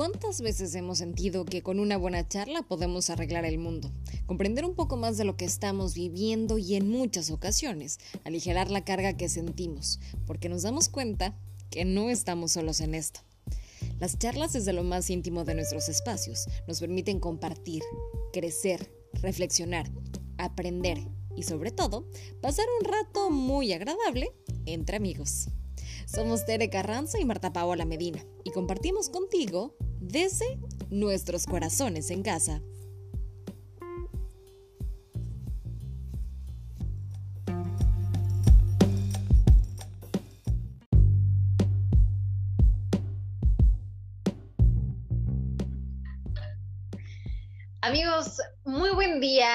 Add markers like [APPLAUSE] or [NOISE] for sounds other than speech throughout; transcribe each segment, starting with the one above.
¿Cuántas veces hemos sentido que con una buena charla podemos arreglar el mundo, comprender un poco más de lo que estamos viviendo y en muchas ocasiones aligerar la carga que sentimos, porque nos damos cuenta que no estamos solos en esto? Las charlas desde lo más íntimo de nuestros espacios nos permiten compartir, crecer, reflexionar, aprender y sobre todo pasar un rato muy agradable entre amigos. Somos Tere Carranza y Marta Paola Medina y compartimos contigo desde nuestros corazones en casa. Amigos, muy buen día.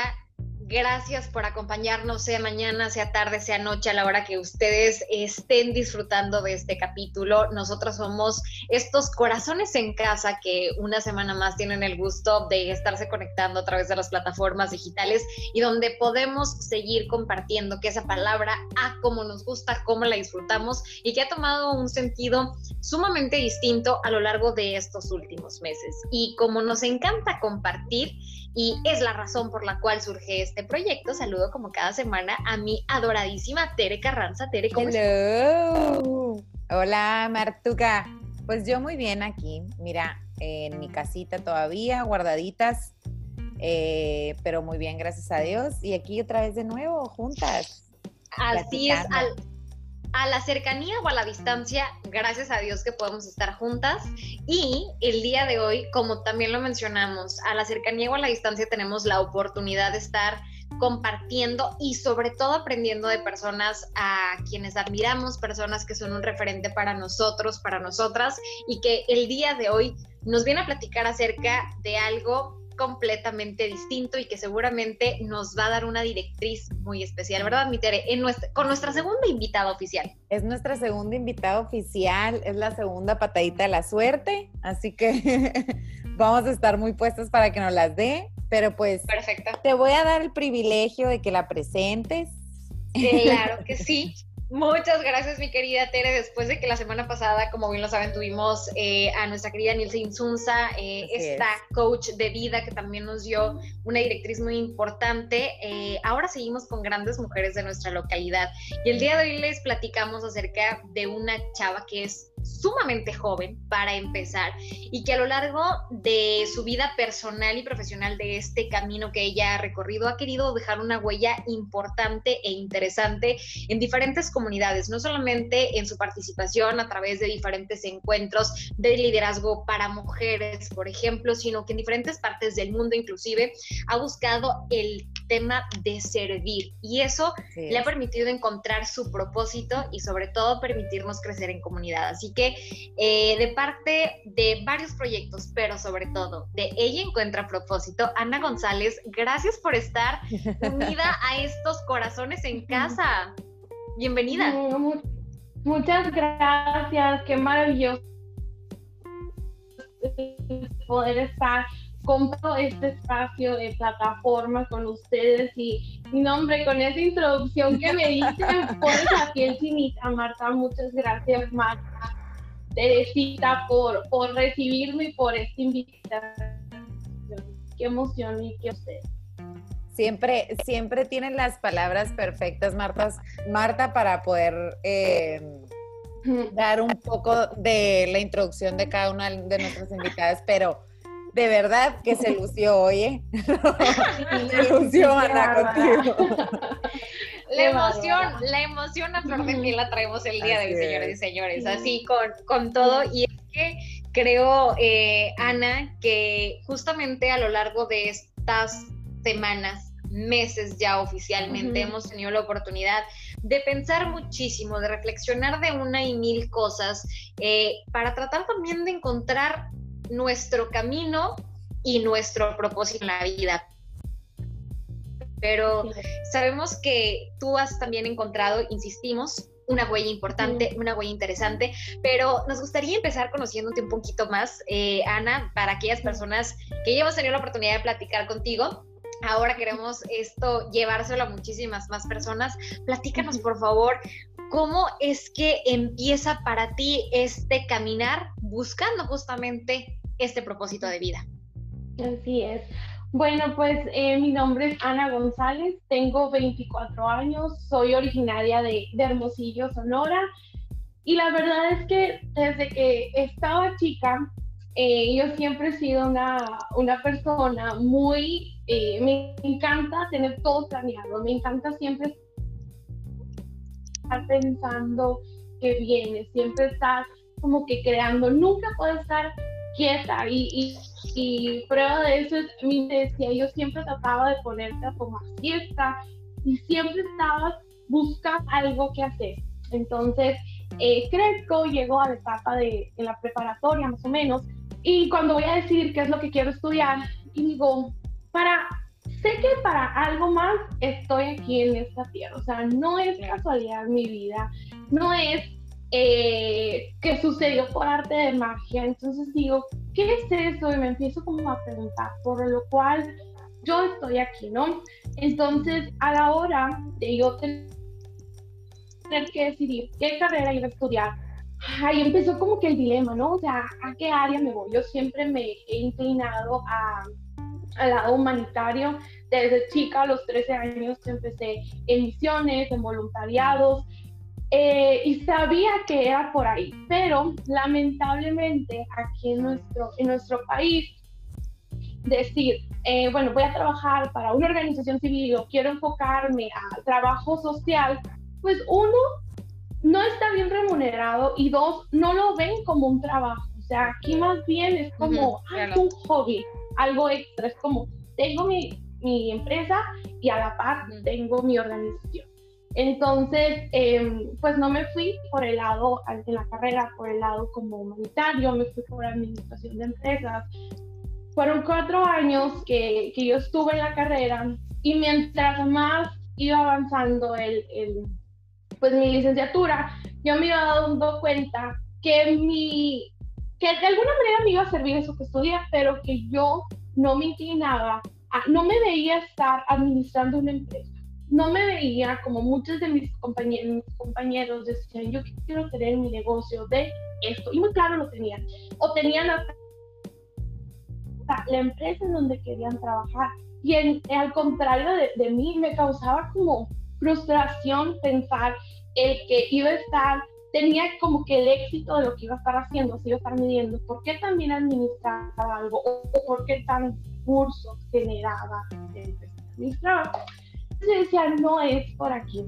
Gracias por acompañarnos, sea mañana, sea tarde, sea noche, a la hora que ustedes estén disfrutando de este capítulo. Nosotros somos estos corazones en casa que una semana más tienen el gusto de estarse conectando a través de las plataformas digitales y donde podemos seguir compartiendo que esa palabra, a cómo nos gusta, cómo la disfrutamos y que ha tomado un sentido sumamente distinto a lo largo de estos últimos meses. Y como nos encanta compartir, y es la razón por la cual surge este proyecto. Saludo como cada semana a mi adoradísima Tere Carranza. Tere, ¿cómo Hello. Hola, Martuca. Pues yo muy bien aquí, mira, en mi casita todavía, guardaditas, eh, pero muy bien, gracias a Dios. Y aquí otra vez de nuevo, juntas. Así es, al, a la cercanía o a la distancia, gracias a Dios que podemos estar juntas. Y el día de hoy, como también lo mencionamos, a la cercanía o a la distancia tenemos la oportunidad de estar compartiendo y sobre todo aprendiendo de personas a quienes admiramos, personas que son un referente para nosotros, para nosotras, y que el día de hoy nos viene a platicar acerca de algo completamente distinto y que seguramente nos va a dar una directriz muy especial, ¿verdad, mi Tere? En nuestra, con nuestra segunda invitada oficial. Es nuestra segunda invitada oficial, es la segunda patadita de la suerte, así que [LAUGHS] vamos a estar muy puestas para que nos las dé, pero pues Perfecto. te voy a dar el privilegio de que la presentes. Claro que sí. Muchas gracias, mi querida Tere. Después de que la semana pasada, como bien lo saben, tuvimos eh, a nuestra querida Nilce Insunza, eh, esta coach de vida que también nos dio una directriz muy importante. Eh, ahora seguimos con grandes mujeres de nuestra localidad y el día de hoy les platicamos acerca de una chava que es sumamente joven para empezar y que a lo largo de su vida personal y profesional de este camino que ella ha recorrido ha querido dejar una huella importante e interesante en diferentes comunidades, no solamente en su participación a través de diferentes encuentros de liderazgo para mujeres, por ejemplo, sino que en diferentes partes del mundo inclusive ha buscado el tema de servir y eso le ha permitido encontrar su propósito y sobre todo permitirnos crecer en comunidad. Así que eh, de parte de varios proyectos, pero sobre todo de ella encuentra propósito, Ana González, gracias por estar unida a estos corazones en casa. Bienvenida. Muchas gracias, qué maravilloso poder estar compro este espacio de plataforma con ustedes y mi nombre con esa introducción que me dice [LAUGHS] por la piel finita, Marta, muchas gracias Marta, Teresita por, por recibirme y por esta invitación, qué emoción y qué usted. Siempre, siempre tienen las palabras perfectas, Marta, Marta para poder eh, dar un poco de la introducción de cada una de nuestras invitadas, pero de verdad que se lució, oye. [LAUGHS] se lució, Ana, contigo. La emoción, la emoción a flor de piel la traemos el día de hoy, señores y señores, así con, con todo. Y es que creo, eh, Ana, que justamente a lo largo de estas semanas, meses ya oficialmente, hemos tenido la oportunidad de pensar muchísimo, de reflexionar de una y mil cosas, eh, para tratar también de encontrar nuestro camino y nuestro propósito en la vida. Pero sabemos que tú has también encontrado, insistimos, una huella importante, una huella interesante, pero nos gustaría empezar conociéndote un poquito más, eh, Ana, para aquellas personas que ya hemos tenido la oportunidad de platicar contigo. Ahora queremos esto llevárselo a muchísimas más personas. Platícanos, por favor, ¿cómo es que empieza para ti este caminar buscando justamente este propósito de vida. Así es. Bueno, pues eh, mi nombre es Ana González, tengo 24 años, soy originaria de, Hermosillo, Sonora, y la verdad es que desde que estaba chica, eh, yo siempre he sido una, una persona muy, eh, me encanta tener todo planeado, me encanta siempre estar pensando que viene, siempre estar como que creando, nunca puedo estar quieta y, y, prueba de eso es, mi decía, yo siempre trataba de ponerte a tomar siesta y siempre estabas buscando algo que hacer. Entonces, eh, crezco, llego a la etapa de, de, la preparatoria más o menos y cuando voy a decir qué es lo que quiero estudiar y digo, para, sé que para algo más estoy aquí en esta tierra, o sea, no es casualidad mi vida, no es eh, que sucedió por arte de magia. Entonces digo, ¿qué es eso? Y me empiezo como a preguntar, por lo cual yo estoy aquí, ¿no? Entonces, a la hora de yo tener que decidir qué carrera iba a estudiar, ahí empezó como que el dilema, ¿no? O sea, ¿a qué área me voy? Yo siempre me he inclinado a, al lado humanitario. Desde chica, a los 13 años, empecé en misiones, en voluntariados, eh, y sabía que era por ahí, pero lamentablemente aquí en nuestro, en nuestro país, decir, eh, bueno, voy a trabajar para una organización civil o quiero enfocarme a trabajo social, pues uno, no está bien remunerado y dos, no lo ven como un trabajo. O sea, aquí más bien es como un hobby, algo extra. Es como, tengo mi, mi empresa y a la par tengo mi organización. Entonces, em, pues no me fui por el lado, en la carrera, por el lado como humanitario, me fui por administración de empresas. Fueron cuatro años que, que yo estuve en la carrera y mientras más iba avanzando el, el, pues mi licenciatura, yo me iba dando cuenta que, mi, que de alguna manera me iba a servir eso que estudié, pero que yo no me inclinaba, no me veía estar administrando una empresa. No me veía como muchos de mis compañeros, decían, yo quiero tener mi negocio de esto, y muy claro lo tenían, o tenían la empresa en donde querían trabajar, y al contrario de, de, mí, me causaba como frustración pensar el que iba a estar, tenía como que el éxito de lo que iba a estar haciendo, se iba a estar midiendo, ¿por qué también administraba algo? ¿O, por qué tan cursos generaba? Administraba decía, no es por aquí.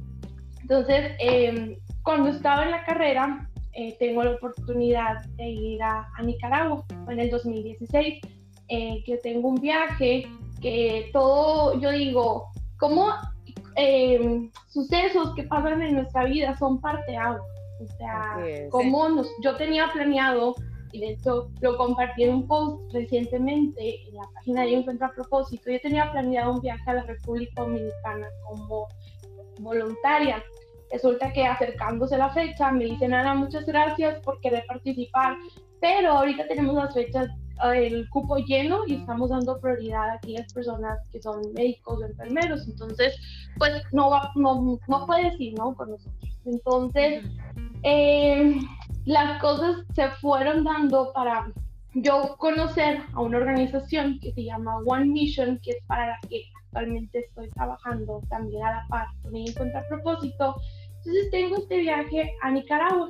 Entonces, em, cuando estaba en la carrera, eh, tengo la oportunidad de ir a, Nicaragua, en el 2016, eh, que tengo un viaje, que todo, yo digo, como em, sucesos que pasan en nuestra vida son parte agua. O sea, como nos, yo tenía planeado y de hecho lo compartí en un post recientemente en la página de Encuentro a Propósito. Yo tenía planeado un viaje a la República Dominicana como voluntaria. Resulta que acercándose la fecha me dicen, Ana, muchas gracias por querer participar, pero ahorita tenemos las fechas, el cupo lleno y estamos dando prioridad a aquellas personas que son médicos o enfermeros. Entonces, pues no, no, no puedes ir, ¿no? Con nosotros. Entonces, eh, las cosas se fueron dando para yo conocer a una organización que se llama One Mission, que es para la que actualmente estoy trabajando también a la par con ella en propósito. Entonces tengo este viaje a Nicaragua.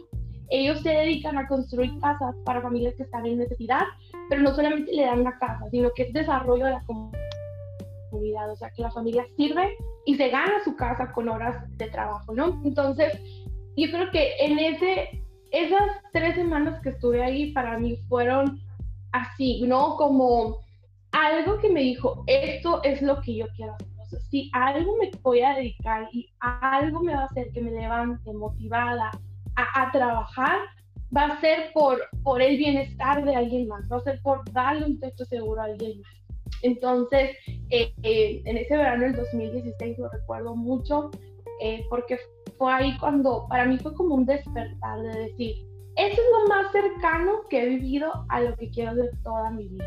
Ellos se dedican a construir casas para familias que están en necesidad, pero no solamente le dan una casa, sino que es desarrollo de la comunidad, o sea, que la familia sirve y se gana su casa con horas de trabajo, ¿no? Entonces, yo creo que en ese esas tres semanas que estuve ahí para mí fueron así, ¿no? Como algo que me dijo, esto es lo que yo quiero hacer. Si algo me voy a dedicar y algo me va a hacer que me levante motivada a, trabajar, va a ser por, por el bienestar de alguien más, va a ser por darle un texto seguro a alguien más. Entonces, eh, eh, en ese verano del 2016 lo recuerdo mucho eh, porque fue ahí cuando para mí fue como un despertar de decir, eso es lo más cercano que he vivido a lo que quiero de toda mi vida.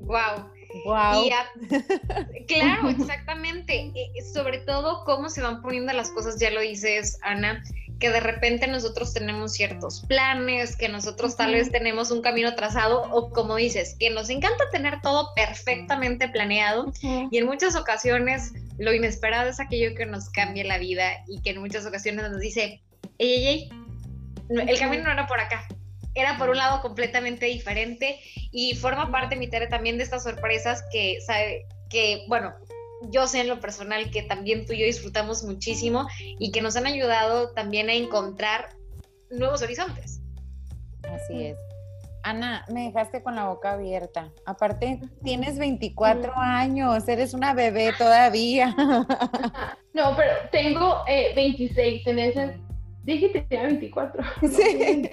Wow. Wow. [LAUGHS] claro, exactamente. sobre todo cómo se van poniendo las cosas, ya lo dices, Ana, que de repente nosotros tenemos ciertos planes, que nosotros tal vez tenemos un camino trazado o como dices, que nos encanta tener todo perfectamente planeado y en muchas ocasiones lo inesperado es aquello que nos cambia la vida y que en muchas ocasiones nos dice, ey, ey, ey, el camino no era por acá, era por un lado completamente diferente y forma parte, mi Tere, también de estas sorpresas que, sabe, que, bueno, yo sé en lo personal que también tú y yo disfrutamos muchísimo y que nos han ayudado también a encontrar nuevos horizontes. Así es. Ana, me dejaste con la boca abierta. Aparte, tienes 24 años, eres una bebé todavía. [LAUGHS] No, pero tengo 26 eh, en ese Dije que tenía 24. [LAUGHS] Sí.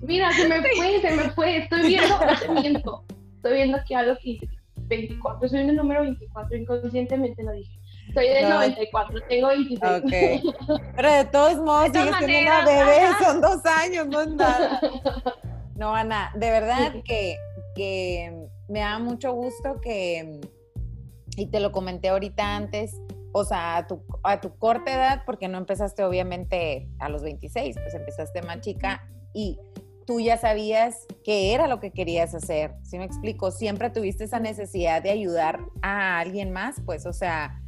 Mira, se me fue, se me fue. Estoy viendo, miento. Estoy viendo aquí algo que dice 24. Soy un número 24, inconscientemente lo dije. Soy del 94, tengo 26. Ok. Pero de todos modos, sigues siendo una bebé, son dos años, no es nada. [LAUGHS] No, Ana, de verdad que, que me da mucho gusto que, y te lo comenté ahorita antes, o sea, a tu, a tu corta edad, porque no empezaste obviamente a los 26, pues empezaste más chica y tú ya sabías qué era lo que querías hacer. ¿Sí me explico? Siempre tuviste esa necesidad de ayudar a alguien más, pues, o sea,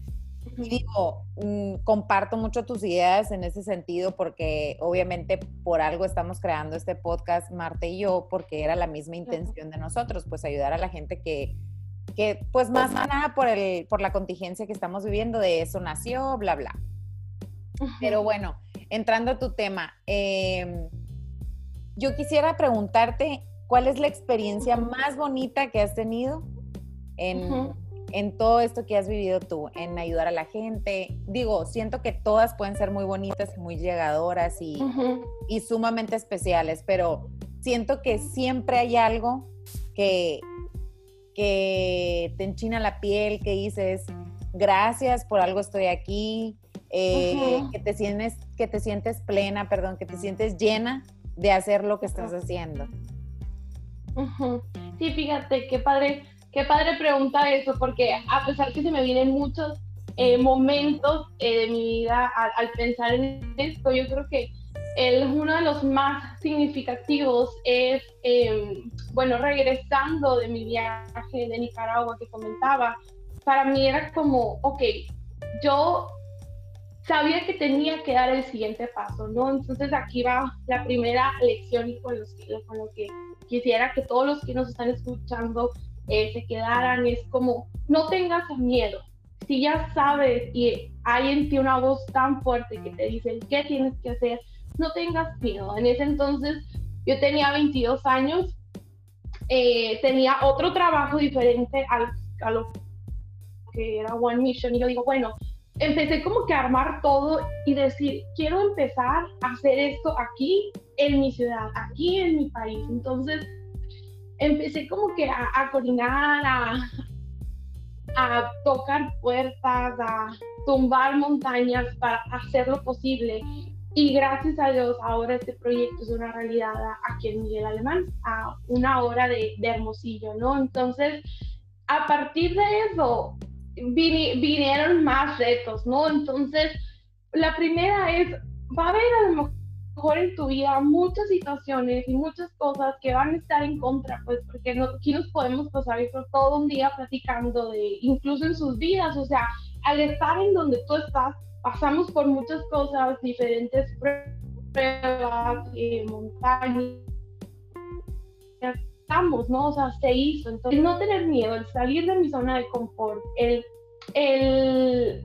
y digo, mm, comparto mucho tus ideas en ese sentido porque obviamente por algo estamos creando este podcast, Marte y yo, porque era la misma intención de nosotros, pues ayudar a la gente que que pues más nada por, el, por la contingencia que estamos viviendo, de eso nació, bla, bla. Pero bueno, entrando a tu tema, em, yo quisiera preguntarte, ¿cuál es la experiencia más bonita que has tenido en, en, todo esto que has vivido tú, en ayudar a la gente? Digo, siento que todas pueden ser muy bonitas, muy llegadoras y, y sumamente especiales, pero siento que siempre hay algo que, que te enchina la piel, que dices, gracias, por algo estoy aquí, eh, que, te sientes, que te sientes plena, perdón, que te sientes llena de hacer lo que estás haciendo. Sí, fíjate, qué padre, qué padre pregunta eso, porque a pesar que se me vienen muchos eh, momentos eh, de mi vida al, pensar en esto, yo creo que el, uno de los más significativos es, em, bueno, regresando de mi viaje de Nicaragua que comentaba, para mí era como, ok, yo sabía que tenía que dar el siguiente paso, ¿no? Entonces aquí va la primera lección y con, con lo que quisiera que todos los que nos están escuchando eh, se quedaran, es como, no tengas miedo. Si ya sabes y hay en ti una voz tan fuerte que te dice qué tienes que hacer, no tengas miedo. En ese entonces yo tenía 22 años, eh, tenía otro trabajo diferente a lo que era One Mission y yo digo, bueno, empecé como que a armar todo y decir, quiero empezar a hacer esto aquí en mi ciudad, aquí en mi país. Entonces empecé como que a, a coordinar, a, tocar puertas, a tumbar montañas para hacer lo posible. Y gracias a Dios, ahora este proyecto es una realidad aquí en Miguel Alemán, a una hora de, Hermosillo, ¿no? Entonces, a partir de eso, vinieron más retos, ¿no? Entonces, la primera es, va a haber a lo mejor en tu vida muchas situaciones y muchas cosas que van a estar en contra, pues porque no, aquí nos podemos pasar todo un día platicando de, incluso en sus vidas, o sea, al estar en donde tú estás, pasamos por muchas cosas, diferentes pruebas, eh, montañas, estamos, ¿no? O sea, se hizo. Entonces, no tener miedo, el salir de mi zona de confort, el, el,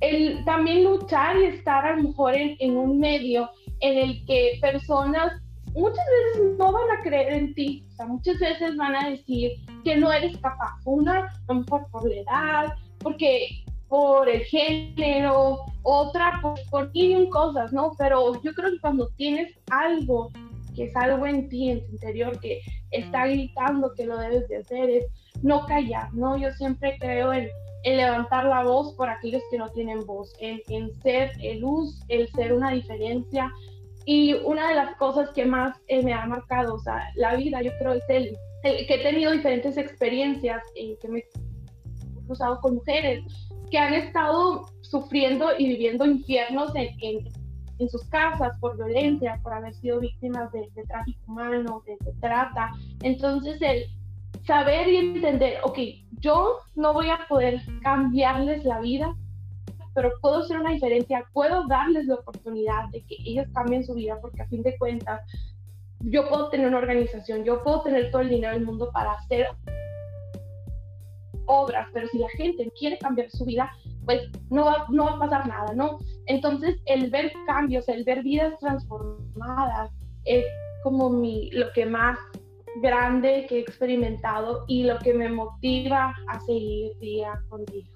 el también luchar y estar a lo mejor en, en un medio en el que personas muchas veces no van a creer en ti, o sea, muchas veces van a decir que no eres capaz, una, a por la edad, porque por el género, otra por, por mil cosas, ¿no? Pero yo creo que cuando tienes algo que es algo en ti, en tu interior, que está gritando que lo debes de hacer, es no callar, ¿no? Yo siempre creo en, levantar la voz por aquellos que no tienen voz, en, ser luz, el ser una diferencia. Y una de las cosas que más eh, me ha marcado, o sea, la vida, yo creo, es el, que he tenido diferentes experiencias en que me he cruzado con mujeres que han estado sufriendo y viviendo infiernos en, en sus casas por violencia, por haber sido víctimas de, tráfico humano, de, de, trata. Entonces, el saber y entender, ok, yo no voy a poder cambiarles la vida, pero puedo hacer una diferencia, puedo darles la oportunidad de que ellos cambien su vida, porque a fin de cuentas, yo puedo tener una organización, yo puedo tener todo el dinero del mundo para hacer obras, pero si la gente quiere cambiar su vida, pues no va, no va a pasar nada, ¿no? Entonces, el ver cambios, el ver vidas transformadas, es como mi, lo que más grande que he experimentado y lo que me motiva a seguir día con día.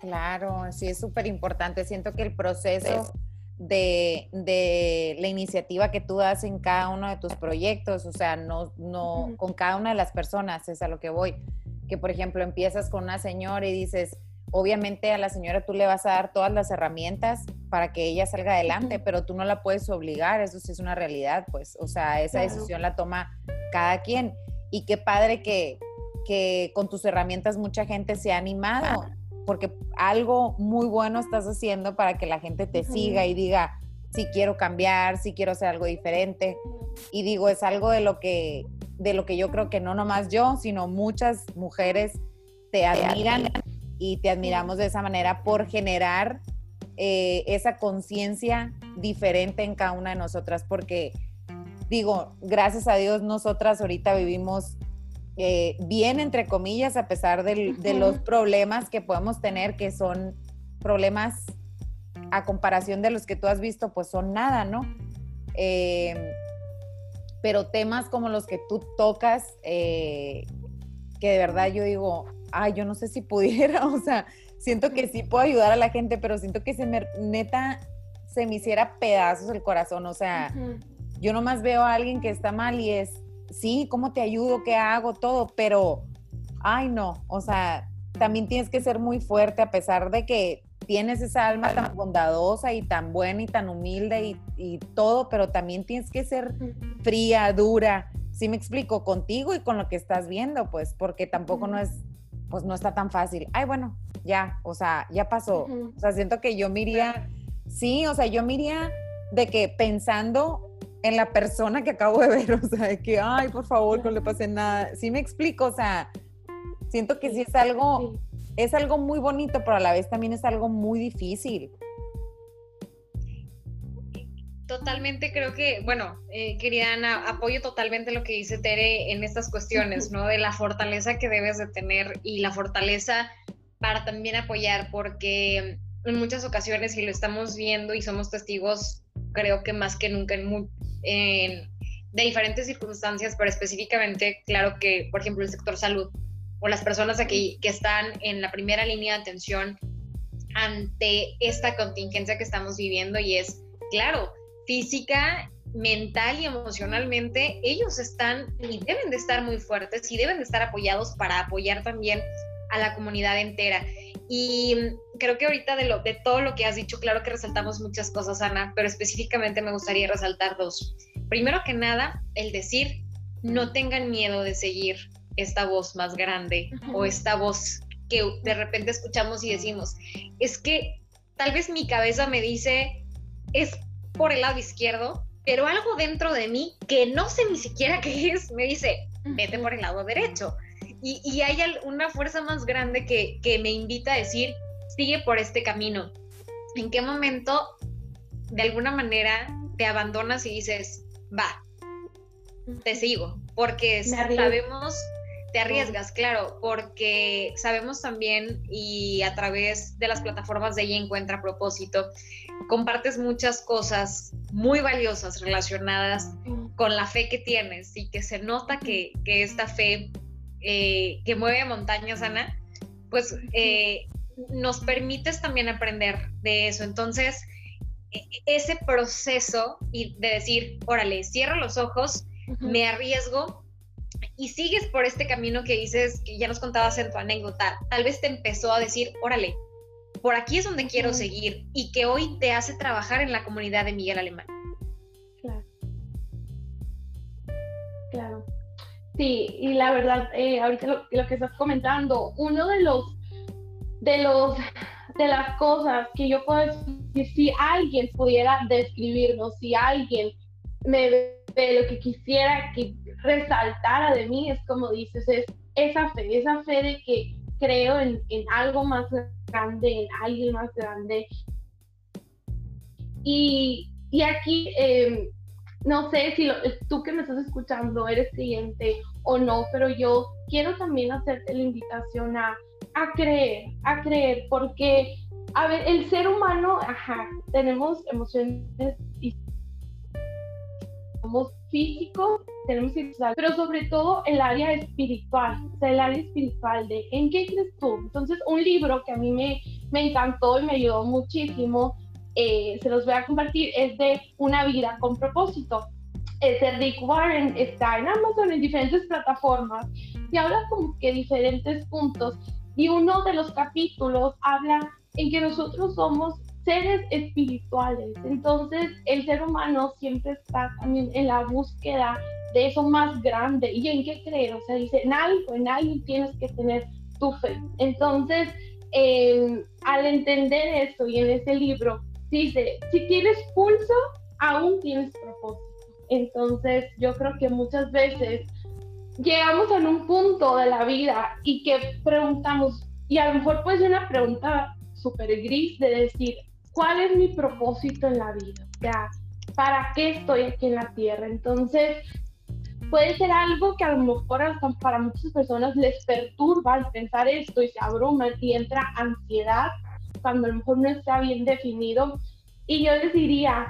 Claro, sí, es súper importante. Siento que el proceso de, de, la iniciativa que tú das en cada uno de tus proyectos, o sea, no, no, con cada una de las personas, es a lo que voy que por ejemplo empiezas con una señora y dices, obviamente a la señora tú le vas a dar todas las herramientas para que ella salga adelante, pero tú no la puedes obligar, eso sí es una realidad, pues, o sea, esa decisión la toma cada quien. Y qué padre que, que con tus herramientas mucha gente se ha animado, porque algo muy bueno estás haciendo para que la gente te siga y diga, si quiero cambiar, si quiero hacer algo diferente. Y digo, es algo de lo que de lo que yo creo que no nomás yo, sino muchas mujeres te admiran y te admiramos de esa manera por generar eh, esa conciencia diferente en cada una de nosotras, porque digo, gracias a Dios nosotras ahorita vivimos eh, bien, entre comillas, a pesar de los problemas que podemos tener, que son problemas a comparación de los que tú has visto, pues son nada, ¿no? Eh, pero temas como los que tú tocas, eh, que de verdad yo digo, ay, yo no sé si pudiera, [LAUGHS] o sea, siento que sí puedo ayudar a la gente, pero siento que se me, neta, se me hiciera pedazos el corazón, o sea, yo nomás veo a alguien que está mal y es, sí, ¿cómo te ayudo? ¿Qué hago? Todo, pero, ay, no, o sea, también tienes que ser muy fuerte a pesar de que tienes esa alma tan bondadosa y tan buena y tan humilde y, todo, pero también tienes que ser fría, dura. Sí me explico, contigo y con lo que estás viendo, pues, porque tampoco no es, pues no está tan fácil. Ay, bueno, ya, o sea, ya pasó. O sea, siento que yo miría, sí, o sea, yo miría de que pensando en la persona que acabo de ver, [LAUGHS] o sea, de que, ay, por favor, no le pase nada. Sí me explico, o sea, siento que sí es algo es algo muy bonito, pero a la vez también es algo muy difícil. Totalmente creo que, bueno, eh, querida Ana, apoyo totalmente lo que dice Tere en estas cuestiones, ¿no? De la fortaleza que debes de tener y la fortaleza para también apoyar, porque en muchas ocasiones, y lo estamos viendo y somos testigos, creo que más que nunca en, en de diferentes circunstancias, pero específicamente, claro que, por ejemplo, el sector salud, o las personas aquí que están en la primera línea de atención ante esta contingencia que estamos viviendo y es, claro, física, mental y emocionalmente, ellos están y deben de estar muy fuertes y deben de estar apoyados para apoyar también a la comunidad entera. Y creo que ahorita de, lo, de todo lo que has dicho, claro que resaltamos muchas cosas, Ana, pero específicamente me gustaría resaltar dos. Primero que nada, el decir, no tengan miedo de seguir esta voz más grande o esta voz que de repente escuchamos y decimos, es que tal vez mi cabeza me dice, es por el lado izquierdo, pero algo dentro de mí que no sé ni siquiera [LAUGHS] qué es, me dice, vete por el lado derecho. Y, y hay una fuerza más grande que, que me invita a decir, sigue por este camino. ¿En qué momento, de alguna manera, te abandonas y dices, va, te sigo? Porque sabemos te arriesgas, claro, porque sabemos también y a través de las plataformas de ella encuentra propósito, compartes muchas cosas muy valiosas relacionadas con la fe que tienes y que se nota que, esta fe eh, que mueve montañas, Ana, pues eh, nos permites también aprender de eso. Entonces, e, ese proceso y de decir, órale, cierro los ojos, me arriesgo, y sigues por este camino que dices, que ya nos contabas en tu anécdota, tal vez te empezó a decir, órale, por aquí es donde quiero seguir y que hoy te hace trabajar en la comunidad de Miguel Alemán. Claro. Claro. Sí, y la verdad, eh, ahorita lo, lo, que estás comentando, uno de los, de los, de las cosas que yo puedo decir si alguien pudiera describirnos, si alguien me ve lo que quisiera que resaltara de mí, es como dices, es esa fe, esa fe de que creo en, en algo más grande, en alguien más grande. Y, y aquí, em, no sé si tú que me estás escuchando eres creyente o no, pero yo quiero también hacerte la invitación a, a creer, a creer, porque, a ver, el ser humano, ajá, tenemos emociones y somos físicos, tenemos sexual, pero sobre todo el área espiritual, o sea, el área espiritual de ¿en qué crees tú? Entonces, un libro que a mí me, me encantó y me ayudó muchísimo, eh, se los voy a compartir, es de Una vida con propósito. Es de Rick Warren, está en Amazon, en diferentes plataformas, y habla como que diferentes puntos. Y uno de los capítulos habla en que nosotros somos seres espirituales. Entonces, el ser humano siempre está también en la búsqueda de eso más grande. ¿Y en qué creer? O sea, dice, en algo, en alguien tienes que tener tu fe. Entonces, eh, al entender eso y en ese libro, dice, si tienes pulso, aún tienes propósito. Entonces, yo creo que muchas veces llegamos a un punto de la vida y que preguntamos, y a lo mejor puede ser una pregunta súper gris de decir, ¿cuál es mi propósito en la vida? O sea, ¿para qué estoy aquí en la tierra? Entonces, puede ser algo que a lo mejor para muchas personas les perturba al pensar esto y se abruman y entra ansiedad cuando a lo mejor no está bien definido. Y yo les diría,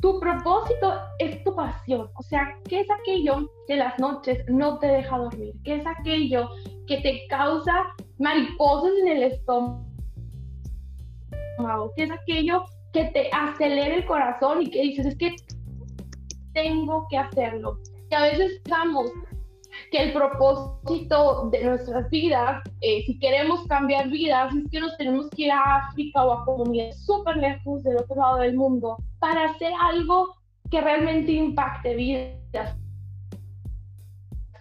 tu propósito es tu pasión, o sea, ¿qué es aquello que las noches no te deja dormir? ¿Qué es aquello que te causa mariposas en el estómago? ¿Qué es aquello que te acelera el corazón y que dices, es que tengo que hacerlo? Y a veces pensamos que el propósito de nuestras vidas, eh, si queremos cambiar vidas, es que nos tenemos que ir a África o a comunidades súper lejos del otro lado del mundo para hacer algo que realmente impacte vidas.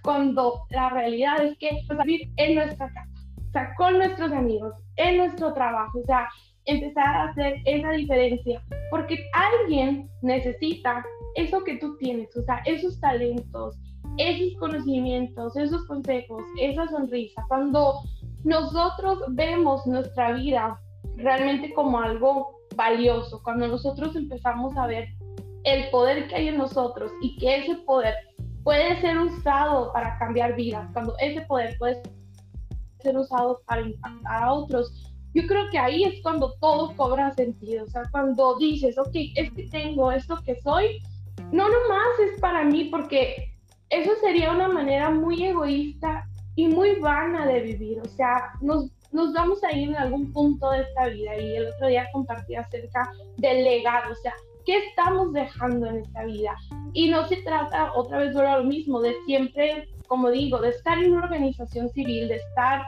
Cuando la realidad es que vivir en nuestra casa, o sea, con nuestros amigos, en nuestro trabajo, o sea, empezar a hacer esa diferencia, porque alguien necesita eso que tú tienes, o sea, esos talentos, esos conocimientos, esos consejos, esa sonrisa, cuando nosotros vemos nuestra vida realmente como algo valioso, cuando nosotros empezamos a ver el poder que hay en nosotros y que ese poder puede ser usado para cambiar vidas, cuando ese poder puede ser usado para impactar a otros, yo creo que ahí es cuando todo cobra sentido, o sea, cuando dices, ok, es que tengo esto que soy, no nomás es para mí porque eso sería una manera muy egoísta y muy vana de vivir. O sea, nos, nos vamos a ir en algún punto de esta vida y el otro día compartí acerca del legado, o sea, ¿qué estamos dejando en esta vida? Y no se trata, otra vez vuelvo a lo mismo, de siempre, como digo, de estar en una organización civil, de estar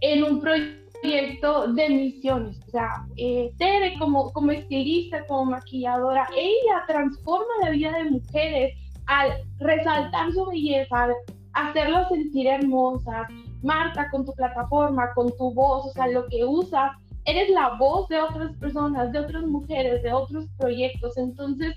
en un proyecto de misiones. O sea, eh, Tere como, como estilista, como maquilladora, ella transforma la vida de mujeres al resaltar su belleza, al hacerlo sentir hermosa. Marta, con tu plataforma, con tu voz, o sea, lo que usas, eres la voz de otras personas, de otras mujeres, de otros proyectos. Entonces,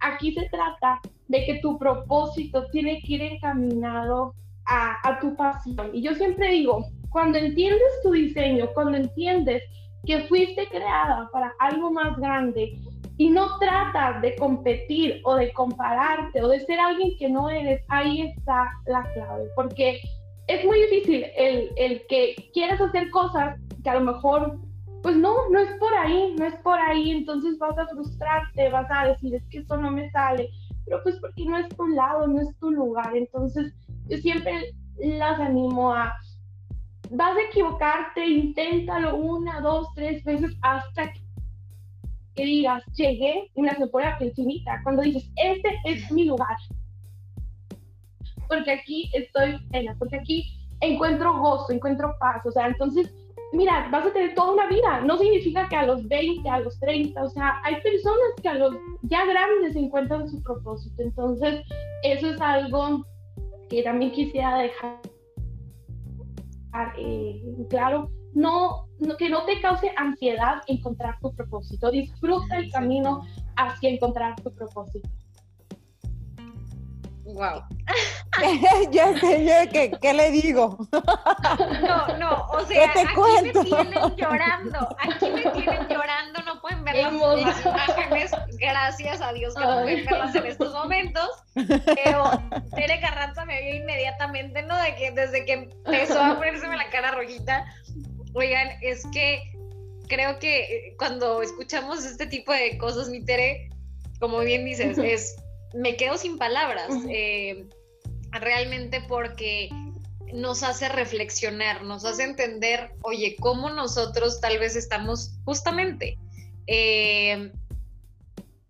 aquí se trata de que tu propósito tiene que ir encaminado a, a tu pasión. Y yo siempre digo, cuando entiendes tu diseño, cuando entiendes que fuiste creada para algo más grande, y no tratas de competir o de compararte o de ser alguien que no eres, ahí está la clave, porque es muy difícil el, el que quieras hacer cosas que a lo mejor, pues no, no es por ahí, no es por ahí, entonces vas a frustrarte, vas a decir, es que esto no me sale, pero pues porque no es tu lado, no es tu lugar, entonces yo siempre las animo a, vas a equivocarte, inténtalo una, dos, tres veces hasta que que digas, llegué y me hace pone la cuando dices, este es mi lugar. Porque aquí estoy plena, porque aquí encuentro gozo, encuentro paz, o sea, entonces, mira, vas a tener toda una vida, no significa que a los 20, a los 30, o sea, hay personas que a los ya grandes encuentran su propósito, entonces, eso es algo que también quisiera dejar eh, claro, no, que no te cause ansiedad encontrar tu propósito. Disfruta el camino hacia encontrar tu propósito. Wow. [LAUGHS] [LAUGHS] ya sé, yo, ¿qué, ¿qué, le digo? no, no, o [LAUGHS] sea, aquí me tienen llorando, aquí me tienen llorando, no pueden ver las, imágenes, gracias a Dios que no pueden verlas en estos momentos, pero Tere Carranza me vio inmediatamente, ¿no? De que desde que empezó a ponerse la cara rojita, oigan, es que creo que cuando escuchamos este tipo de cosas, mi Tere, como bien dices, es me quedo sin palabras, eh, realmente porque nos hace reflexionar, nos hace entender, oye, cómo nosotros tal vez estamos justamente eh,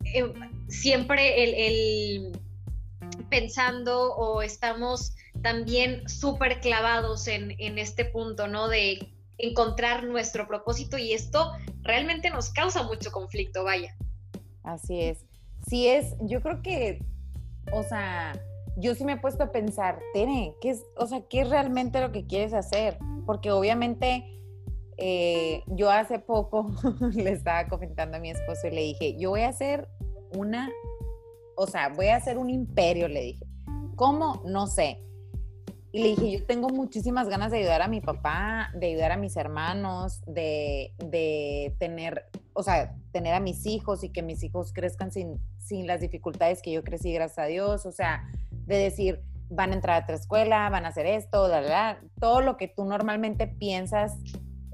eh, siempre el, pensando o estamos también súper clavados en, en este punto, ¿no? De encontrar nuestro propósito y esto realmente nos causa mucho conflicto, vaya. Así es sí es, yo creo que, o sea, yo sí me he puesto a pensar, Tere, ¿qué es, o sea, qué es realmente lo que quieres hacer? Porque obviamente eh, yo hace poco [LAUGHS] le estaba comentando a mi esposo y le dije, yo voy a hacer una, o sea, voy a hacer un imperio, le dije. ¿Cómo? No sé. Y le dije, yo tengo muchísimas ganas de ayudar a mi papá, de ayudar a mis hermanos, de, de tener, o sea, tener a mis hijos y que mis hijos crezcan sin, sin las dificultades que yo crecí, gracias a Dios. O sea, de decir, van a entrar a otra escuela, van a hacer esto, todo lo que tú normalmente piensas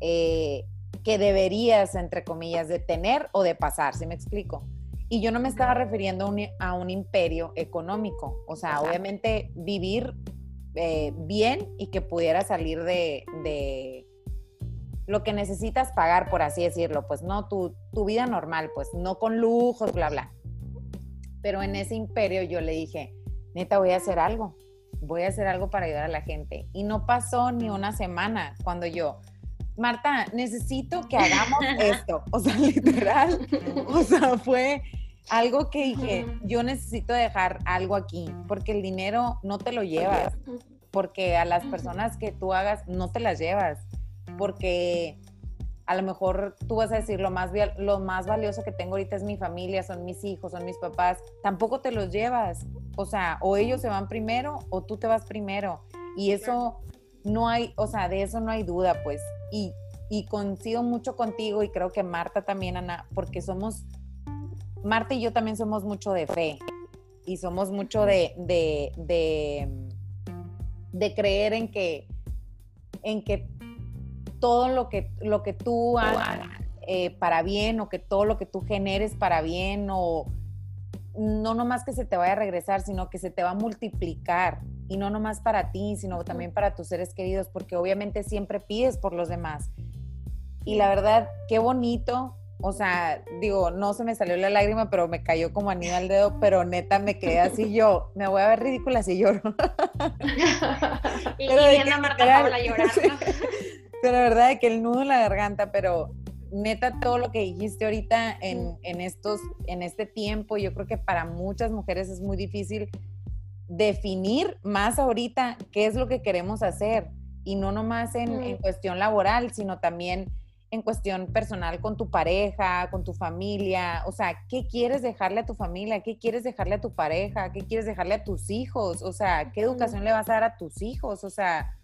eh, que deberías, entre comillas, de tener o de pasar, ¿sí me explico? Y yo no me estaba refiriendo a un, a un imperio económico, o sea, obviamente vivir eh, bien y que pudiera salir de, de, lo que necesitas pagar, por así decirlo, pues no, tu, tu vida normal, pues no con lujos, bla, bla. Pero en ese imperio yo le dije, neta, voy a hacer algo, voy a hacer algo para ayudar a la gente. Y no pasó ni una semana cuando yo, Marta, necesito que hagamos [LAUGHS] esto. O sea, [LAUGHS] literal, o sea, fue algo que dije, yo necesito dejar algo aquí, porque el dinero no te lo llevas, porque a las personas que tú hagas no te las llevas, porque a lo mejor tú vas a decir lo más, lo más valioso que tengo ahorita es mi familia, son mis hijos, son mis papás, tampoco te los llevas, o sea, o ellos se van primero o tú te vas primero, y eso no hay, o sea, de eso no hay duda, pues, y, y coincido mucho contigo y creo que Marta también, Ana, porque somos Marta y yo también somos mucho de fe y somos mucho de, de, de, creer en que, en que todo lo que, lo que tú hagas eh, para bien o que todo lo que tú generes para bien o no nomás que se te vaya a regresar, sino que se te va a multiplicar y no nomás para ti, sino también para tus seres queridos, porque obviamente siempre pides por los demás. Y la verdad, qué bonito o sea, digo, no se me salió la lágrima, pero me cayó como anillo al dedo, pero neta me quedé así yo, me voy a ver ridícula si lloro. [LAUGHS] y, pero viendo a Marta Paula llorar. [LAUGHS] pero la verdad es que el nudo en la garganta, pero neta todo lo que dijiste ahorita en, en, estos, en este tiempo, yo creo que para muchas mujeres es muy difícil definir más ahorita qué es lo que queremos hacer y no nomás en, en cuestión laboral, sino también en cuestión personal con tu pareja, con tu familia, o sea, ¿qué quieres dejarle a tu familia? ¿Qué quieres dejarle a tu pareja? ¿Qué quieres dejarle a tus hijos? O sea, ¿qué educación le vas a dar a tus hijos? O sea,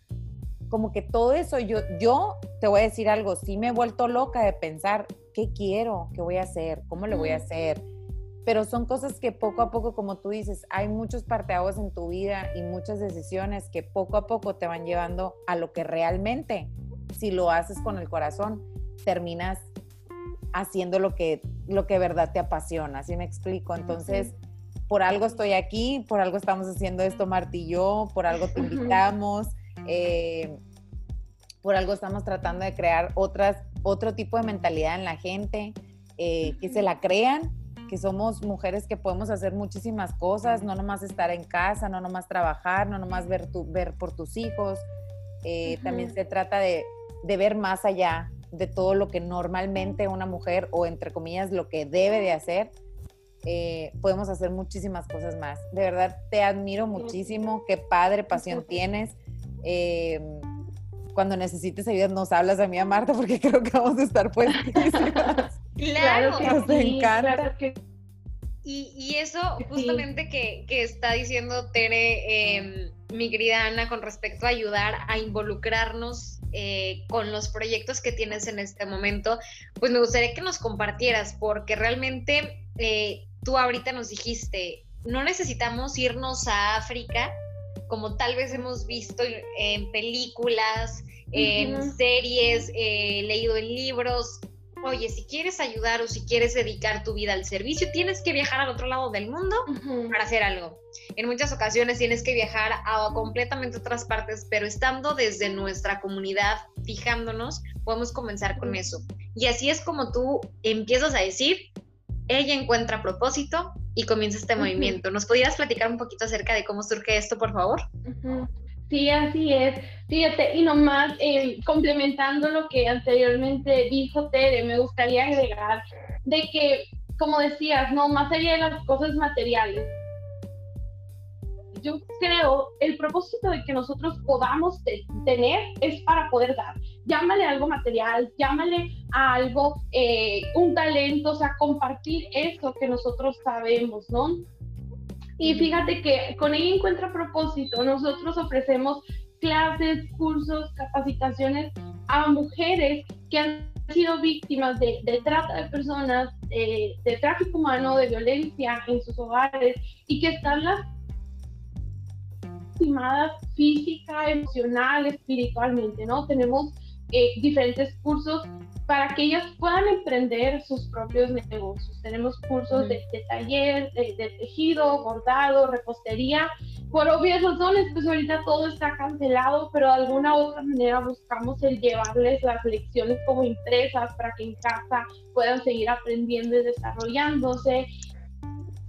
como que todo eso, yo, yo te voy a decir algo, sí me he vuelto loca de pensar, ¿qué quiero? ¿Qué voy a hacer? ¿Cómo le voy a hacer? Pero son cosas que poco a poco, como tú dices, hay muchos parteaguas en tu vida y muchas decisiones que poco a poco te van llevando a lo que realmente, si lo haces con el corazón, terminas haciendo lo que, lo que de verdad te apasiona, ¿sí me explico? Entonces, por algo estoy aquí, por algo estamos haciendo esto Marti y yo, por algo te invitamos, eh, por algo estamos tratando de crear otras, otro tipo de mentalidad en la gente, eh, que se la crean, que somos mujeres que podemos hacer muchísimas cosas, no nomás estar en casa, no nomás trabajar, no nomás ver, tu, ver por tus hijos, eh, también se trata de, de ver más allá, de todo lo que normalmente una mujer o entre comillas lo que debe de hacer, eh, podemos hacer muchísimas cosas más. De verdad te admiro muchísimo, qué padre pasión tienes. Em, cuando necesites ayuda nos hablas a mí a Marta porque creo que vamos a estar [LAUGHS] pues Claro, que nos encanta. Y, eso justamente que, está diciendo Tere, em, mi querida Ana, con respecto a ayudar a involucrarnos eh, con los proyectos que tienes en este momento, pues me gustaría que nos compartieras, porque realmente eh, tú ahorita nos dijiste, no necesitamos irnos a África, como tal vez hemos visto en películas, en series, eh, leído en libros, oye, si quieres ayudar o si quieres dedicar tu vida al servicio, tienes que viajar al otro lado del mundo para hacer algo. En muchas ocasiones tienes que viajar a completamente otras partes, pero estando desde nuestra comunidad, fijándonos, podemos comenzar con eso. Y así es como tú empiezas a decir, ella encuentra propósito y comienza este movimiento. ¿Nos podrías platicar un poquito acerca de cómo surge esto, por favor? Sí, así es. Fíjate, y nomás eh, complementando lo que anteriormente dijo Tere, me gustaría agregar de que, como decías, no, más allá de las cosas materiales, yo creo el propósito de que nosotros podamos tener es para poder dar. Llámale algo material, llámale a algo, eh, un talento, o sea, compartir eso que nosotros sabemos, ¿no? Y fíjate que con ella encuentra propósito. Nosotros ofrecemos clases, cursos, capacitaciones a mujeres que han sido víctimas de, trata de personas, de, tráfico humano, de violencia en sus hogares y que están lastimadas física, emocional, espiritualmente, ¿no? Tenemos eh, diferentes cursos para que ellas puedan emprender sus propios negocios. Tenemos cursos de, taller, de, tejido, bordado, repostería. Por obvias razones, pues ahorita todo está cancelado, pero de alguna u otra manera buscamos el llevarles las lecciones como impresas para que en casa puedan seguir aprendiendo y desarrollándose.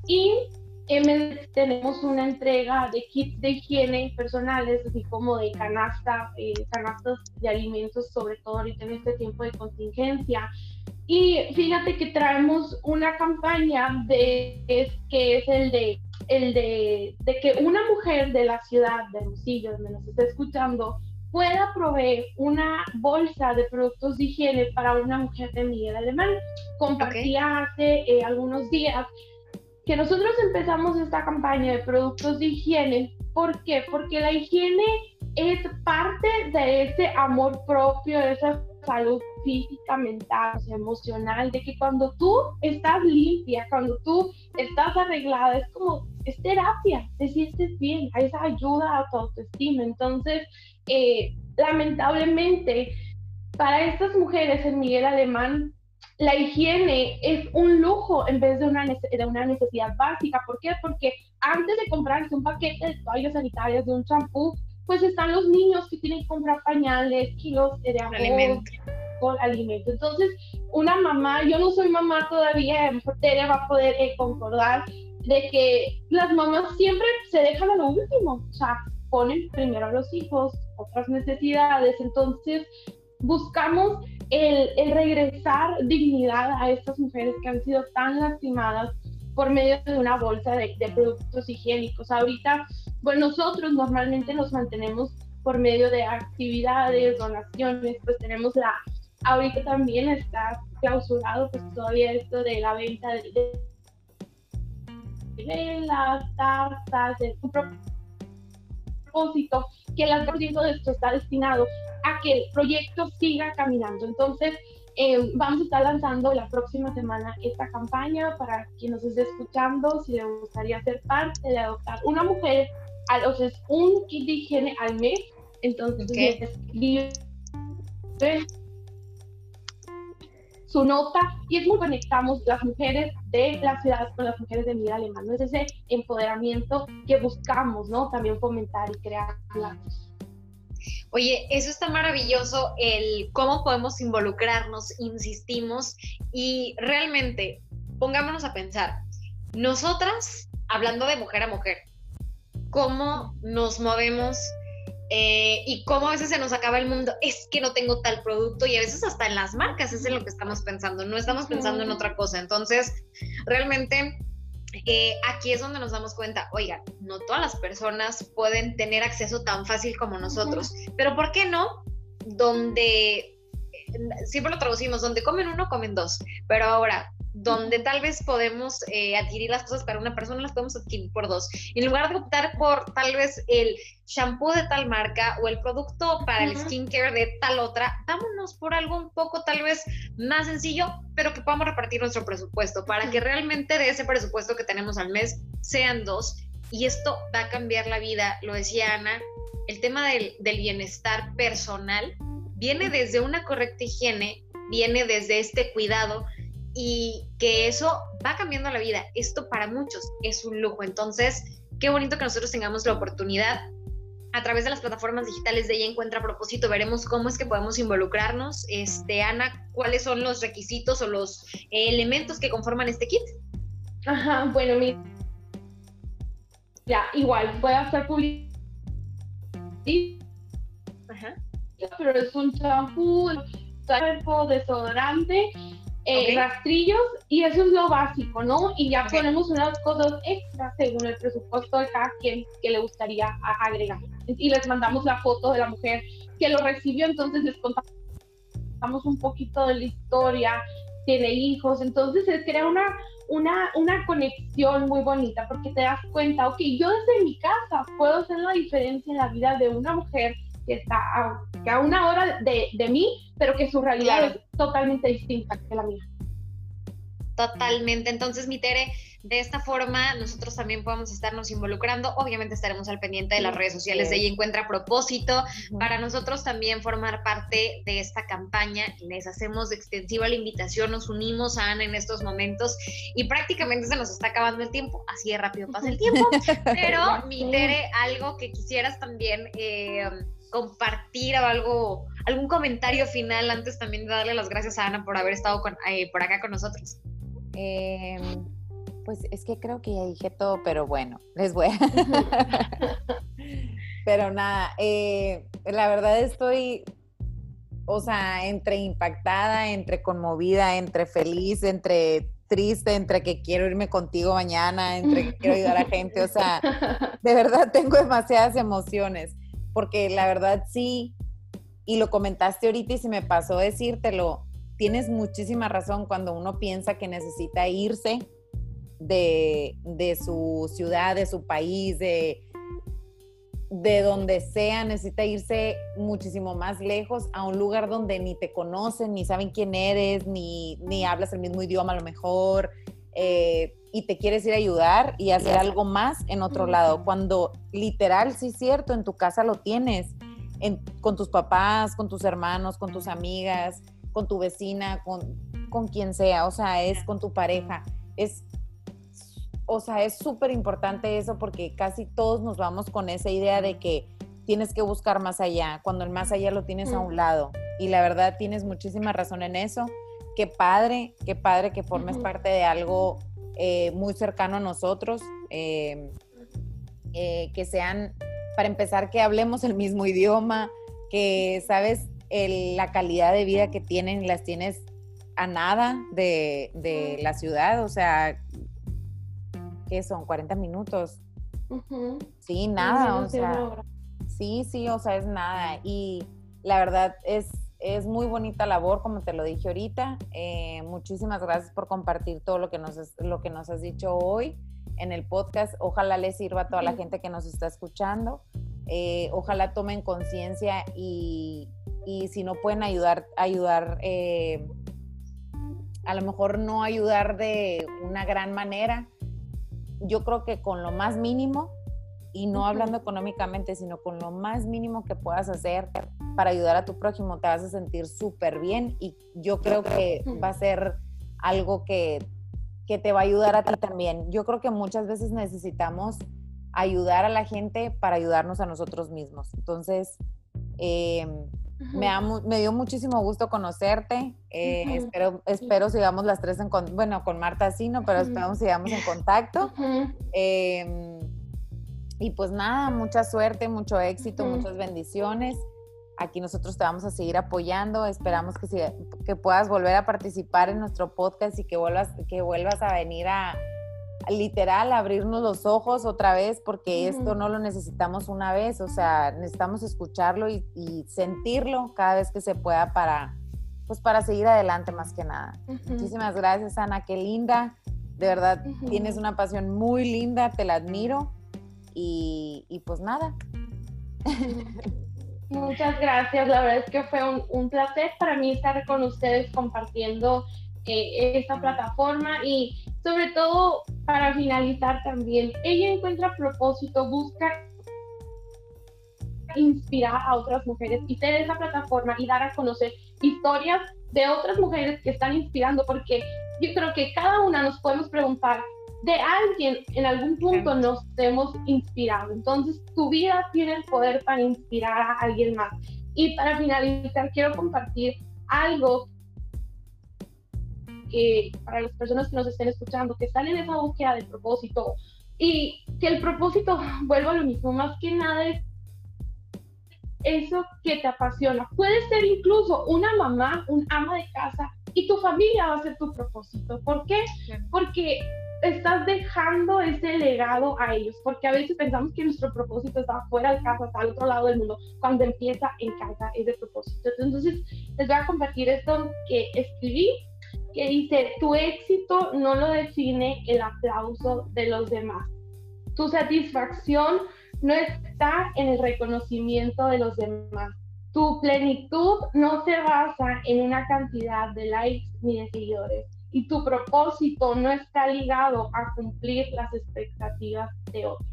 Y tenemos una entrega de kits de higiene personales, así como de canasta, eh, canastas de alimentos, sobre todo ahorita en este tiempo de contingencia. Y fíjate que traemos una campaña de, es, que es el de el de, de, que una mujer de la ciudad de Hermosillo, donde nos está escuchando, pueda proveer una bolsa de productos de higiene para una mujer de Miguel Alemán. Compartía hace eh, algunos días que nosotros empezamos esta campaña de productos de higiene. ¿Por qué? Porque la higiene es parte de ese amor propio, de esa salud física, mental, emocional, de que cuando tú estás limpia, cuando tú estás arreglada, es como, terapia, te sientes bien, esa ayuda a tu autoestima. Entonces, eh, lamentablemente, para estas mujeres en Miguel Alemán, la higiene es un lujo en vez de una, de una necesidad básica. ¿Por qué? Porque antes de comprarse un paquete de toallas sanitarias, de un champú, pues están los niños que tienen que comprar pañales, kilos de alimento. alimento. Entonces, una mamá, yo no soy mamá todavía, Tere va a poder eh, concordar de que las mamás siempre se dejan a lo último, o sea, ponen primero a los hijos, otras necesidades, entonces buscamos el, regresar dignidad a estas mujeres que han sido tan lastimadas por medio de una bolsa de, productos higiénicos. Ahorita, pues nosotros normalmente nos mantenemos por medio de actividades, donaciones, pues tenemos la, ahorita también está clausurado pues todavía esto de la venta de, velas, tazas, de propósito que el 100% de esto está destinado a que el proyecto siga caminando. Entonces, eh, vamos a estar lanzando la próxima semana esta campaña para quien nos esté escuchando, si le gustaría ser parte de adoptar una mujer, o sea, es un kit de higiene al mes, entonces okay. su nota y es muy conectamos las mujeres de la ciudad con las mujeres de vida alemana. Es ese empoderamiento que buscamos, ¿no? También fomentar y crear. Oye, eso está maravilloso, el cómo podemos involucrarnos, insistimos, y realmente, pongámonos a pensar, nosotras, hablando de mujer a mujer, cómo nos movemos eh, y cómo a veces se nos acaba el mundo, es que no tengo tal producto y a veces hasta en las marcas es en lo que estamos pensando, no estamos pensando en otra cosa. Entonces, realmente eh, aquí es donde nos damos cuenta, oiga, no todas las personas pueden tener acceso tan fácil como nosotros, pero ¿por qué no? donde siempre lo traducimos, donde comen uno, comen dos, pero ahora, donde tal vez podemos eh, adquirir las cosas para una persona, las podemos adquirir por dos. En lugar de optar por tal vez el shampoo de tal marca o el producto para el skincare de tal otra, vámonos por algo un poco tal vez más sencillo, pero que podamos repartir nuestro presupuesto para que realmente de ese presupuesto que tenemos al mes sean dos. Y esto va a cambiar la vida, lo decía Ana, el tema del, del bienestar personal viene desde una correcta higiene, viene desde este cuidado y que eso va cambiando la vida. Esto para muchos es un lujo. Entonces, qué bonito que nosotros tengamos la oportunidad a través de las plataformas digitales de ella encuentra propósito, veremos cómo es que podemos involucrarnos. Este, Ana, ¿cuáles son los requisitos o los elementos que conforman este kit? Ajá, bueno, mira, ya, igual, voy a hacer publicidad. Ajá. Pero es un champú, desodorante eh, rastrillos y eso es lo básico, ¿no? Y ya ponemos unas cosas extras según el presupuesto de cada quien que le gustaría agregar. Y les mandamos la foto de la mujer que lo recibió, entonces les contamos un poquito de la historia, tiene hijos, entonces se crea una, una, una conexión muy bonita porque te das cuenta, ok, yo desde mi casa puedo hacer la diferencia en la vida de una mujer que está a, una hora de, de, mí, pero que su realidad es totalmente distinta que la mía. Totalmente. Entonces, mi Tere, de esta forma nosotros también podemos estarnos involucrando. Obviamente estaremos al pendiente de las redes sociales de ella encuentra propósito. Para nosotros también formar parte de esta campaña. Les hacemos extensiva la invitación, nos unimos a Ana en estos momentos y prácticamente se nos está acabando el tiempo. Así de rápido pasa el tiempo. [LAUGHS] Pero, mi Tere, algo que quisieras también... Eh, compartir o algo, algún comentario final antes también de darle las gracias a Ana por haber estado eh, por acá con nosotros. Em, pues es que creo que ya dije todo, pero bueno, les voy a... [LAUGHS] pero nada, eh, la verdad estoy, o sea, entre impactada, entre conmovida, entre feliz, entre triste, entre que quiero irme contigo mañana, entre que quiero ayudar a gente, o sea, [LAUGHS] de verdad tengo demasiadas emociones porque la verdad sí, y lo comentaste ahorita y se me pasó decírtelo, tienes muchísima razón cuando uno piensa que necesita irse de, su ciudad, de su país, de, de donde sea, necesita irse muchísimo más lejos a un lugar donde ni te conocen, ni saben quién eres, ni, ni hablas el mismo idioma a lo mejor. Eh, y te quieres ir a ayudar y hacer algo más en otro lado, cuando literal, sí es cierto, en tu casa lo tienes, con tus papás, con tus hermanos, con tus amigas, con tu vecina, con, con quien sea, o sea, es con tu pareja. Es, o sea, es súper importante eso porque casi todos nos vamos con esa idea de que tienes que buscar más allá, cuando el más allá lo tienes a un lado. Y la verdad tienes muchísima razón en eso. Qué padre, qué padre que formes parte de algo eh, muy cercano a nosotros, eh, eh, que sean, para empezar, que hablemos el mismo idioma, que sabes la calidad de vida que tienen, las tienes a nada de, la ciudad, o sea, ¿qué son? 40 minutos. Sí, nada, o sea, sí, sí, o sea, es nada. Y la verdad es es muy bonita labor, como te lo dije ahorita. Eh, muchísimas gracias por compartir todo lo que, nos, lo que nos has dicho hoy en el podcast. Ojalá les sirva a toda la gente que nos está escuchando. Eh, ojalá tomen conciencia y, si no pueden ayudar, ayudar, eh, a lo mejor no ayudar de una gran manera. Yo creo que con lo más mínimo, y no hablando económicamente, sino con lo más mínimo que puedas hacer para ayudar a tu prójimo, te vas a sentir súper bien y yo creo que va a ser algo que, que te va a ayudar a ti también. Yo creo que muchas veces necesitamos ayudar a la gente para ayudarnos a nosotros mismos. Entonces, eh, me, me, dio muchísimo gusto conocerte. Eh, espero, espero sigamos las tres en bueno, con Marta sí, ¿no? Pero esperamos sigamos en contacto. Y pues nada, mucha suerte, mucho éxito, muchas bendiciones. Aquí nosotros te vamos a seguir apoyando. Esperamos que, que puedas volver a participar en nuestro podcast y que vuelvas, que vuelvas a venir a, literal abrirnos los ojos otra vez porque esto no lo necesitamos una vez, o sea, necesitamos escucharlo y, sentirlo cada vez que se pueda para, pues para seguir adelante más que nada. Muchísimas gracias, Ana, qué linda. De verdad, tienes una pasión muy linda, te la admiro. Y, pues nada. [LAUGHS] Muchas gracias, la verdad es que fue un, placer para mí estar con ustedes compartiendo eh, esta plataforma y sobre todo para finalizar también, ella encuentra propósito, busca inspirar a otras mujeres y tener esa plataforma y dar a conocer historias de otras mujeres que están inspirando, porque yo creo que cada una nos podemos preguntar, de alguien en algún punto nos hemos inspirado. Entonces, tu vida tiene el poder para inspirar a alguien más. Y para finalizar, quiero compartir algo que para las personas que nos estén escuchando, que están en esa búsqueda de propósito y que el propósito [LAUGHS] vuelva a lo mismo, más que nada es eso que te apasiona. Puede ser incluso una mamá, un ama de casa y tu familia va a ser tu propósito. ¿Por qué? Porque estás dejando ese legado a ellos, porque a veces pensamos que nuestro propósito está fuera de casa, está al otro lado del mundo, cuando empieza en casa ese propósito. Entonces, les voy a compartir esto que escribí, que dice, tu éxito no lo define el aplauso de los demás. Tu satisfacción no está en el reconocimiento de los demás. Tu plenitud no se basa en una cantidad de likes ni de seguidores y tu propósito no está ligado a cumplir las expectativas de otros.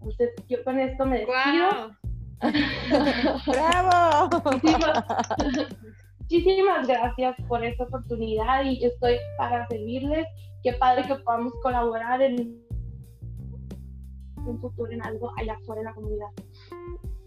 Entonces, yo con esto me despido. [LAUGHS] ¡Bravo! Muchísimas, gracias por esta oportunidad y yo estoy para servirles. Qué padre que podamos colaborar en un futuro en algo allá afuera en la comunidad.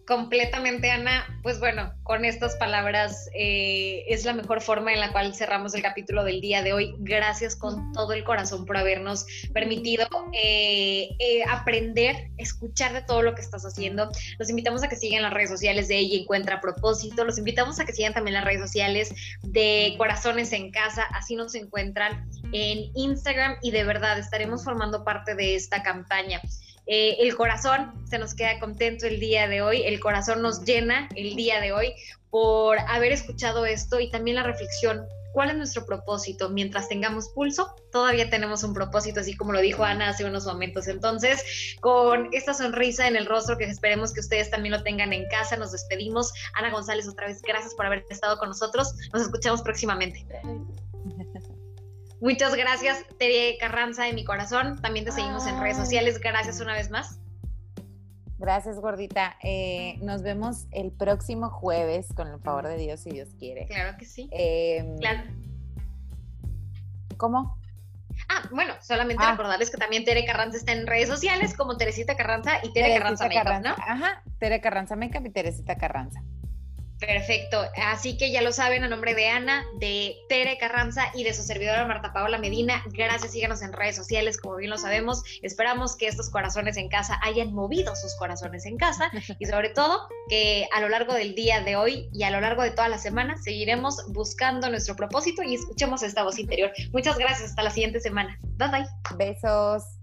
Completamente, Ana. Pues bueno, con estas palabras eh, es la mejor forma en la cual cerramos el capítulo del día de hoy. Gracias con todo el corazón por habernos permitido eh, eh, aprender, escuchar de todo lo que estás haciendo. Los invitamos a que sigan las redes sociales de ella Encuentra Propósito. Los invitamos a que sigan también las redes sociales de Corazones en Casa. Así nos encuentran en Instagram y de verdad estaremos formando parte de esta campaña. Eh, el corazón se nos queda contento el día de hoy, el corazón nos llena el día de hoy por haber escuchado esto y también la reflexión. ¿Cuál es nuestro propósito? Mientras tengamos pulso, todavía tenemos un propósito, así como lo dijo Ana hace unos momentos. Entonces, con esta sonrisa en el rostro, que esperemos que ustedes también lo tengan en casa, nos despedimos. Ana González, otra vez, gracias por haber estado con nosotros. Nos escuchamos próximamente. [LAUGHS] Muchas gracias, Tere Carranza de mi corazón. También te seguimos en redes sociales. Gracias una vez más. Gracias, gordita. Eh, nos vemos el próximo jueves, con el favor de Dios, si Dios quiere. Claro que sí. Em, claro. ¿Cómo? Ah, bueno, solamente ah. recordarles que también Tere Carranza está en redes sociales como Teresita Carranza y Tere Carranza Makeup, ¿no? Ajá, Tere Carranza Makeup y Teresita Carranza. Perfecto. Así que ya lo saben, a nombre de Ana, de Tere Carranza y de su servidora Marta Paola Medina, gracias, síganos en redes sociales, como bien lo sabemos. Esperamos que estos corazones en casa hayan movido sus corazones en casa [LAUGHS] y sobre todo que a lo largo del día de hoy y a lo largo de toda la semana seguiremos buscando nuestro propósito y escuchemos esta voz interior. Muchas gracias, hasta la siguiente semana. Bye bye. Besos.